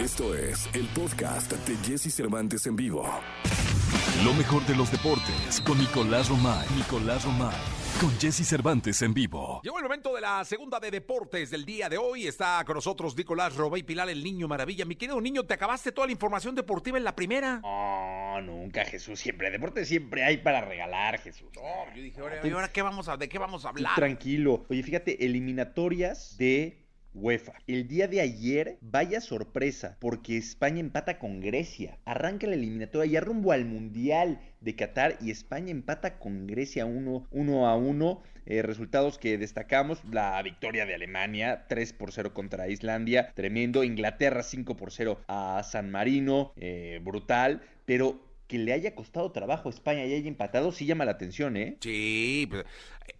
Esto es el podcast de Jesse Cervantes en vivo. Lo mejor de los deportes con Nicolás Romay. Nicolás Romay. Con Jesse Cervantes en vivo. Llegó el momento de la segunda de deportes del día de hoy. Está con nosotros Nicolás Robey Pilar, el niño maravilla. Mi querido niño, ¿te acabaste toda la información deportiva en la primera? No, nunca, Jesús. Siempre, deporte siempre hay para regalar, Jesús. No, yo dije, ahora, ¿y ahora qué vamos a, ¿de qué vamos a hablar? Tranquilo. Oye, fíjate, eliminatorias de UEFA. El día de ayer, vaya sorpresa, porque España empata con Grecia. Arranca la eliminatoria ya rumbo al Mundial de Qatar y España empata con Grecia 1 uno a 1. Eh, resultados que destacamos, la victoria de Alemania 3 por 0 contra Islandia, tremendo. Inglaterra 5 por 0 a San Marino, eh, brutal. Pero que le haya costado trabajo a España y haya empatado, sí llama la atención, ¿eh? Sí, pues,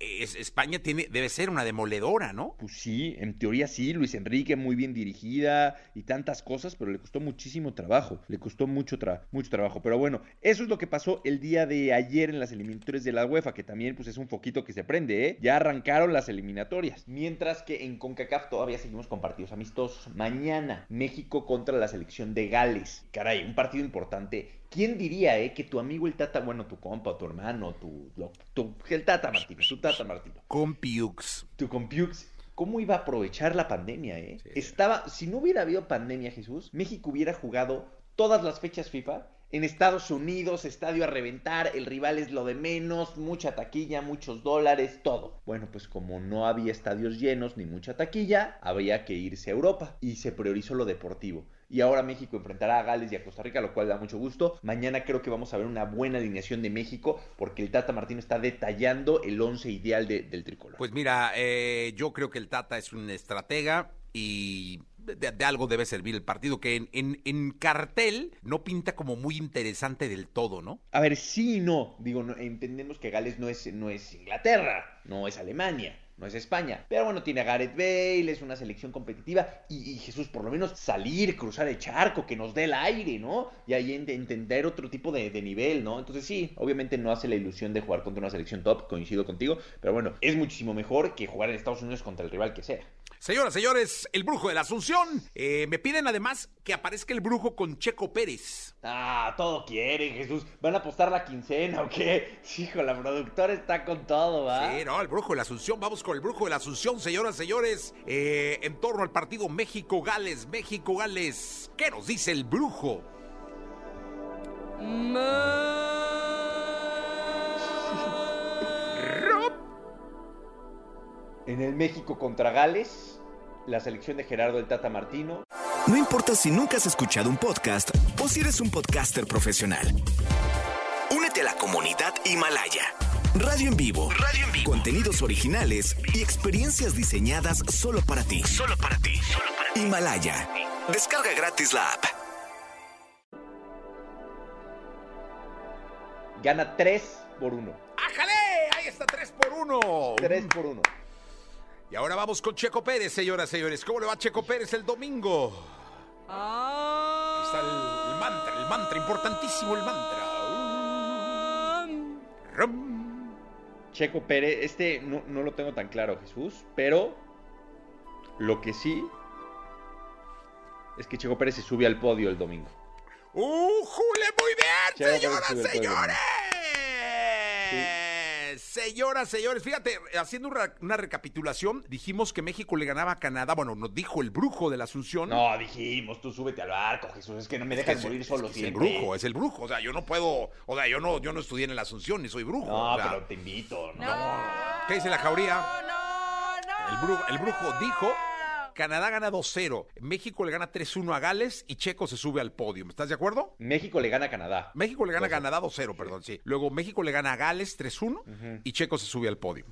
es- España tiene, debe ser una demoledora, ¿no? Pues sí, en teoría sí, Luis Enrique muy bien dirigida y tantas cosas, pero le costó muchísimo trabajo, le costó mucho, tra- mucho trabajo. Pero bueno, eso es lo que pasó el día de ayer en las eliminatorias de la UEFA, que también pues es un foquito que se prende, ¿eh? Ya arrancaron las eliminatorias. Mientras que en CONCACAF todavía seguimos con partidos amistosos. Mañana, México contra la selección de Gales. Caray, un partido importante. ¿Quién diría, eh, que tu amigo el Tata, bueno, tu compa, tu hermano, tu, lo- tu- el Tata Martino, tu Tata Martino, Compiux. tu Compux, ¿cómo iba a aprovechar la pandemia, eh? Sí. Estaba, si no hubiera habido pandemia, Jesús, México hubiera jugado todas las fechas FIFA en Estados Unidos, estadio a reventar, el rival es lo de menos, mucha taquilla, muchos dólares, todo. Bueno, pues como no había estadios llenos ni mucha taquilla, había que irse a Europa y se priorizó lo deportivo. Y ahora México enfrentará a Gales y a Costa Rica, lo cual da mucho gusto. Mañana creo que vamos a ver una buena alineación de México porque el Tata Martino está detallando el once ideal de- del tricolor. Pues mira, eh, yo creo que el Tata es un estratega y de, de algo debe servir el partido, que en, en- en cartel no pinta como muy interesante del todo, ¿no? A ver, sí y no. Digo, no- entendemos que Gales no es, no es Inglaterra, no es Alemania, no es España. Pero bueno, tiene a Gareth Bale, es una selección competitiva. Y, y Jesús, por lo menos salir, cruzar el charco, que nos dé el aire, ¿no? Y ahí ent- entender otro tipo de, de nivel, ¿no? Entonces sí, obviamente no hace la ilusión de jugar contra una selección top, coincido contigo. Pero bueno, es muchísimo mejor que jugar en Estados Unidos contra el rival que sea. Señoras, señores, el brujo de la Asunción. Eh, me piden además que aparezca el brujo con Checo Pérez. Ah, todo quieren, Jesús. ¿Van a apostar la quincena o qué? Hijo, la productora está con todo, ¿va? Sí, no, el brujo de la Asunción. Vamos con el brujo de la Asunción, señoras, señores. Eh, en torno al partido México-Gales, México-Gales. ¿Qué nos dice el brujo? En el México contra Gales, la selección de Gerardo el Tata Martino. No importa si nunca has escuchado un podcast o si eres un podcaster profesional. Únete a la comunidad Himalaya. Radio en vivo. Radio en vivo. Contenidos originales y experiencias diseñadas solo para ti. Solo para ti. Himalaya. Descarga gratis la app. Gana 3 por 1. ¡Ájale! Ahí está 3 por 1. 3 por 1. Y ahora vamos con Checo Pérez, señoras, señores. ¿Cómo le va Checo Pérez el domingo? Ahí está el, el mantra, el mantra, importantísimo el mantra. Rum. Checo Pérez, este no, no lo tengo tan claro, Jesús, pero lo que sí es que Checo Pérez se sube al podio el domingo. ¡Ujule! Muy bien, Checo señoras, sube señores. Señoras, señores, fíjate, haciendo una, una recapitulación, dijimos que México le ganaba a Canadá. Bueno, nos dijo el brujo de la Asunción. No, dijimos, tú súbete al barco, Jesús, es que no me dejas Es- morir es- solo es el siempre. brujo, es el brujo. O sea, yo no puedo. O sea, yo no, yo no estudié en la Asunción ni soy brujo. No, o sea, pero te invito, ¿no? ¿Qué dice la jauría? No, no. El brujo, el brujo dijo: Canadá gana 2-0, México le gana 3-1 a Gales y Checo se sube al podio. ¿Estás de acuerdo? México le gana a Canadá. México le gana a Canadá 2-0, perdón, sí. Luego México le gana a Gales 3-1 y Checo se sube al podio.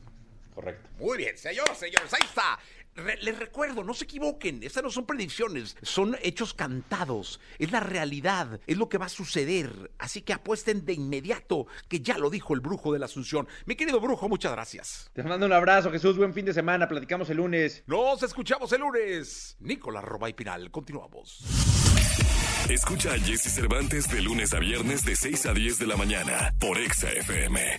Correcto. Muy bien, señoras, señores, ahí está. Re- les recuerdo, no se equivoquen, estas no son predicciones, son hechos cantados, es la realidad, es lo que va a suceder. Así que apuesten de inmediato, que ya lo dijo el brujo de la Asunción. Mi querido brujo, muchas gracias. Te mando un abrazo, Jesús. Buen fin de semana. Platicamos el lunes. Nos escuchamos el lunes. Nicolás Robay Pinal, continuamos. Escucha a Jesse Cervantes de lunes a viernes de 6 a 10 de la mañana por Exa FM.